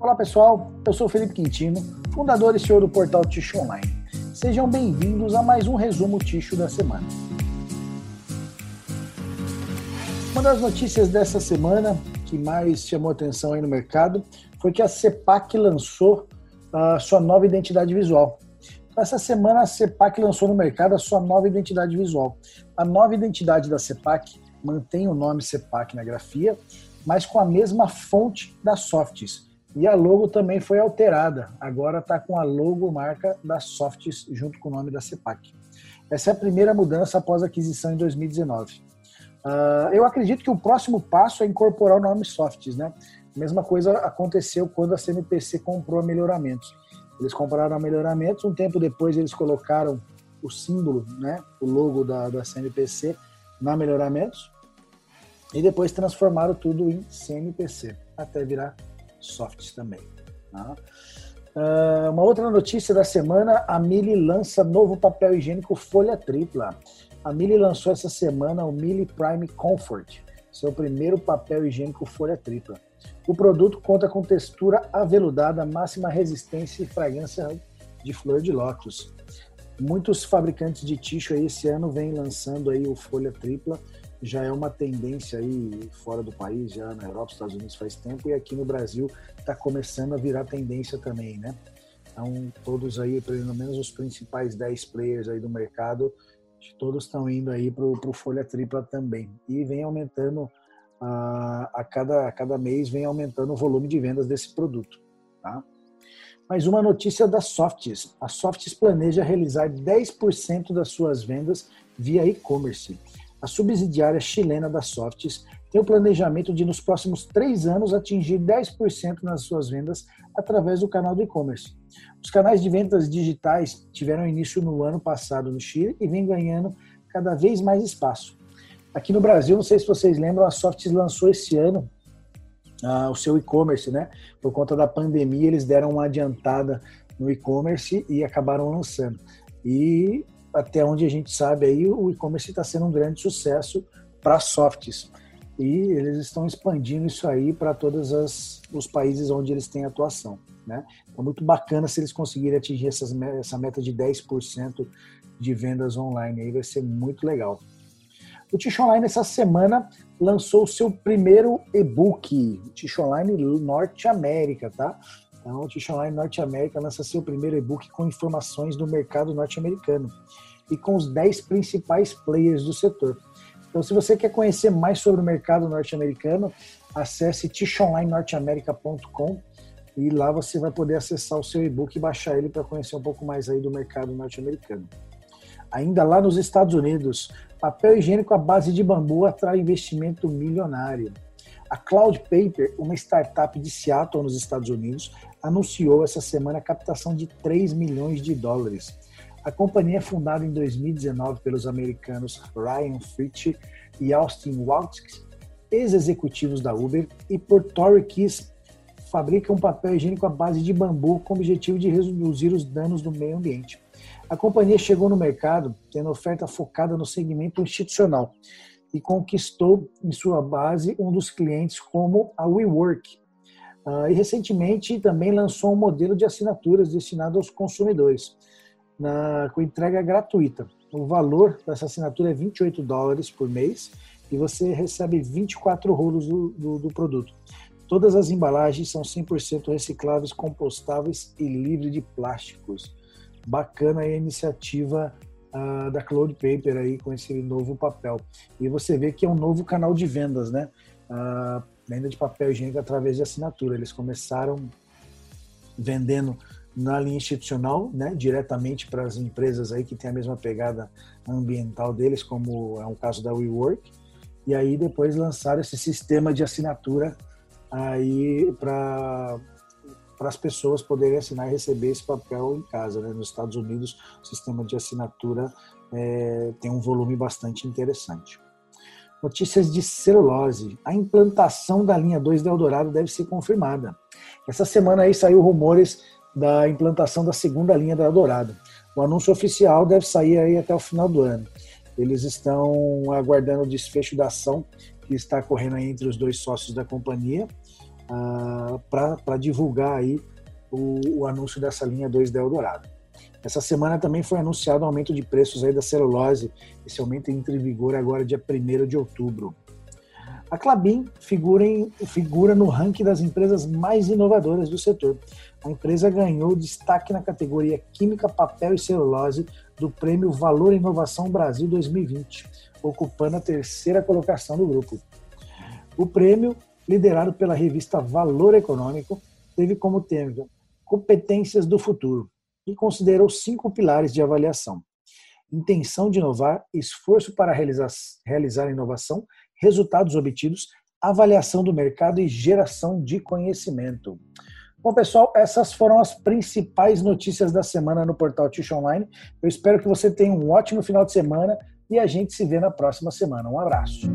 Olá pessoal, eu sou Felipe Quintino, fundador e CEO do portal Ticho Online. Sejam bem-vindos a mais um resumo Ticho da semana. Uma das notícias dessa semana que mais chamou atenção aí no mercado foi que a CEPAC lançou a sua nova identidade visual. Essa semana a CEPAC lançou no mercado a sua nova identidade visual. A nova identidade da CEPAC mantém o nome CEPAC na grafia, mas com a mesma fonte da Softs, e a logo também foi alterada. Agora está com a logo marca da Softs junto com o nome da CEPAC. Essa é a primeira mudança após a aquisição em 2019. Uh, ah, eu acredito que o próximo passo é incorporar o nome Softs, né? A mesma coisa aconteceu quando a CMPC comprou a Melhoramentos. Eles compraram a Melhoramentos, um tempo depois eles colocaram o símbolo, né, o logo da, da CMPC na Melhoramentos e depois transformaram tudo em CMPC até virar softs também. Tá? Uh, uma outra notícia da semana: a Mili lança novo papel higiênico folha tripla. A Mili lançou essa semana o Mili Prime Comfort, seu primeiro papel higiênico folha tripla. O produto conta com textura aveludada, máxima resistência e fragrância de flor de lótus. Muitos fabricantes de tixo esse ano vêm lançando aí o folha tripla já é uma tendência aí fora do país, já na Europa, Estados Unidos faz tempo, e aqui no Brasil está começando a virar tendência também, né? Então, todos aí, pelo menos os principais 10 players aí do mercado, todos estão indo aí para o Folha Tripla também. E vem aumentando, a, a, cada, a cada mês vem aumentando o volume de vendas desse produto, tá? Mais uma notícia da Softs. A Softs planeja realizar 10% das suas vendas via e-commerce. A subsidiária chilena da Softs tem o planejamento de, nos próximos três anos, atingir 10% nas suas vendas através do canal do e-commerce. Os canais de vendas digitais tiveram início no ano passado no Chile e vem ganhando cada vez mais espaço. Aqui no Brasil, não sei se vocês lembram, a Softs lançou esse ano uh, o seu e-commerce, né? Por conta da pandemia, eles deram uma adiantada no e-commerce e acabaram lançando. E até onde a gente sabe aí, o e-commerce está sendo um grande sucesso para softs. E eles estão expandindo isso aí para todos os países onde eles têm atuação. Né? É muito bacana se eles conseguirem atingir essas, essa meta de 10% de vendas online. Aí vai ser muito legal. O Tish Online essa semana lançou o seu primeiro e-book, Tish Online Norte América, tá? Então, o Tish Online Norte América lança seu primeiro e-book com informações do mercado norte-americano e com os 10 principais players do setor. Então, se você quer conhecer mais sobre o mercado norte-americano, acesse tishonlinenorteamerica.com e lá você vai poder acessar o seu e-book e baixar ele para conhecer um pouco mais aí do mercado norte-americano. Ainda lá nos Estados Unidos, papel higiênico à base de bambu atrai investimento milionário. A Cloud Paper, uma startup de Seattle, nos Estados Unidos, anunciou essa semana a captação de 3 milhões de dólares a companhia é fundada em 2019 pelos americanos Ryan Fritsch e Austin Waltz, ex-executivos da Uber, e por Tory Kiss, fabrica um papel higiênico à base de bambu com o objetivo de reduzir os danos do meio ambiente. A companhia chegou no mercado tendo oferta focada no segmento institucional e conquistou em sua base um dos clientes como a WeWork. Uh, e recentemente também lançou um modelo de assinaturas destinado aos consumidores na, com entrega gratuita. O valor dessa assinatura é 28 dólares por mês e você recebe 24 rolos do, do, do produto. Todas as embalagens são 100% recicláveis, compostáveis e livre de plásticos. Bacana a iniciativa uh, da Cloud Paper aí com esse novo papel. E você vê que é um novo canal de vendas, né? Uh, venda de papel higiênico através de assinatura. Eles começaram vendendo na linha institucional, né, diretamente para as empresas aí que têm a mesma pegada ambiental deles, como é o caso da WeWork, e aí depois lançaram esse sistema de assinatura aí para para as pessoas poderem assinar e receber esse papel em casa. Né? Nos Estados Unidos, o sistema de assinatura é, tem um volume bastante interessante. Notícias de celulose. A implantação da linha 2 da Eldorado deve ser confirmada. Essa semana aí saiu rumores da implantação da segunda linha da Eldorado. O anúncio oficial deve sair aí até o final do ano. Eles estão aguardando o desfecho da ação que está correndo entre os dois sócios da companhia uh, para divulgar aí o, o, anúncio dessa linha 2 da Eldorado. Essa semana também foi anunciado o aumento de preços aí da celulose. Esse aumento entra em vigor agora dia 1 de outubro. A Clabin figura, em, figura no ranking das empresas mais inovadoras do setor. A empresa ganhou destaque na categoria Química, Papel e Celulose do Prêmio Valor Inovação Brasil 2020, ocupando a terceira colocação do grupo. O prêmio, liderado pela revista Valor Econômico, teve como tema Competências do Futuro e considerou cinco pilares de avaliação: intenção de inovar, esforço para realizar, realizar inovação, resultados obtidos, avaliação do mercado e geração de conhecimento. Bom, pessoal, essas foram as principais notícias da semana no portal Tish Online. Eu espero que você tenha um ótimo final de semana e a gente se vê na próxima semana. Um abraço.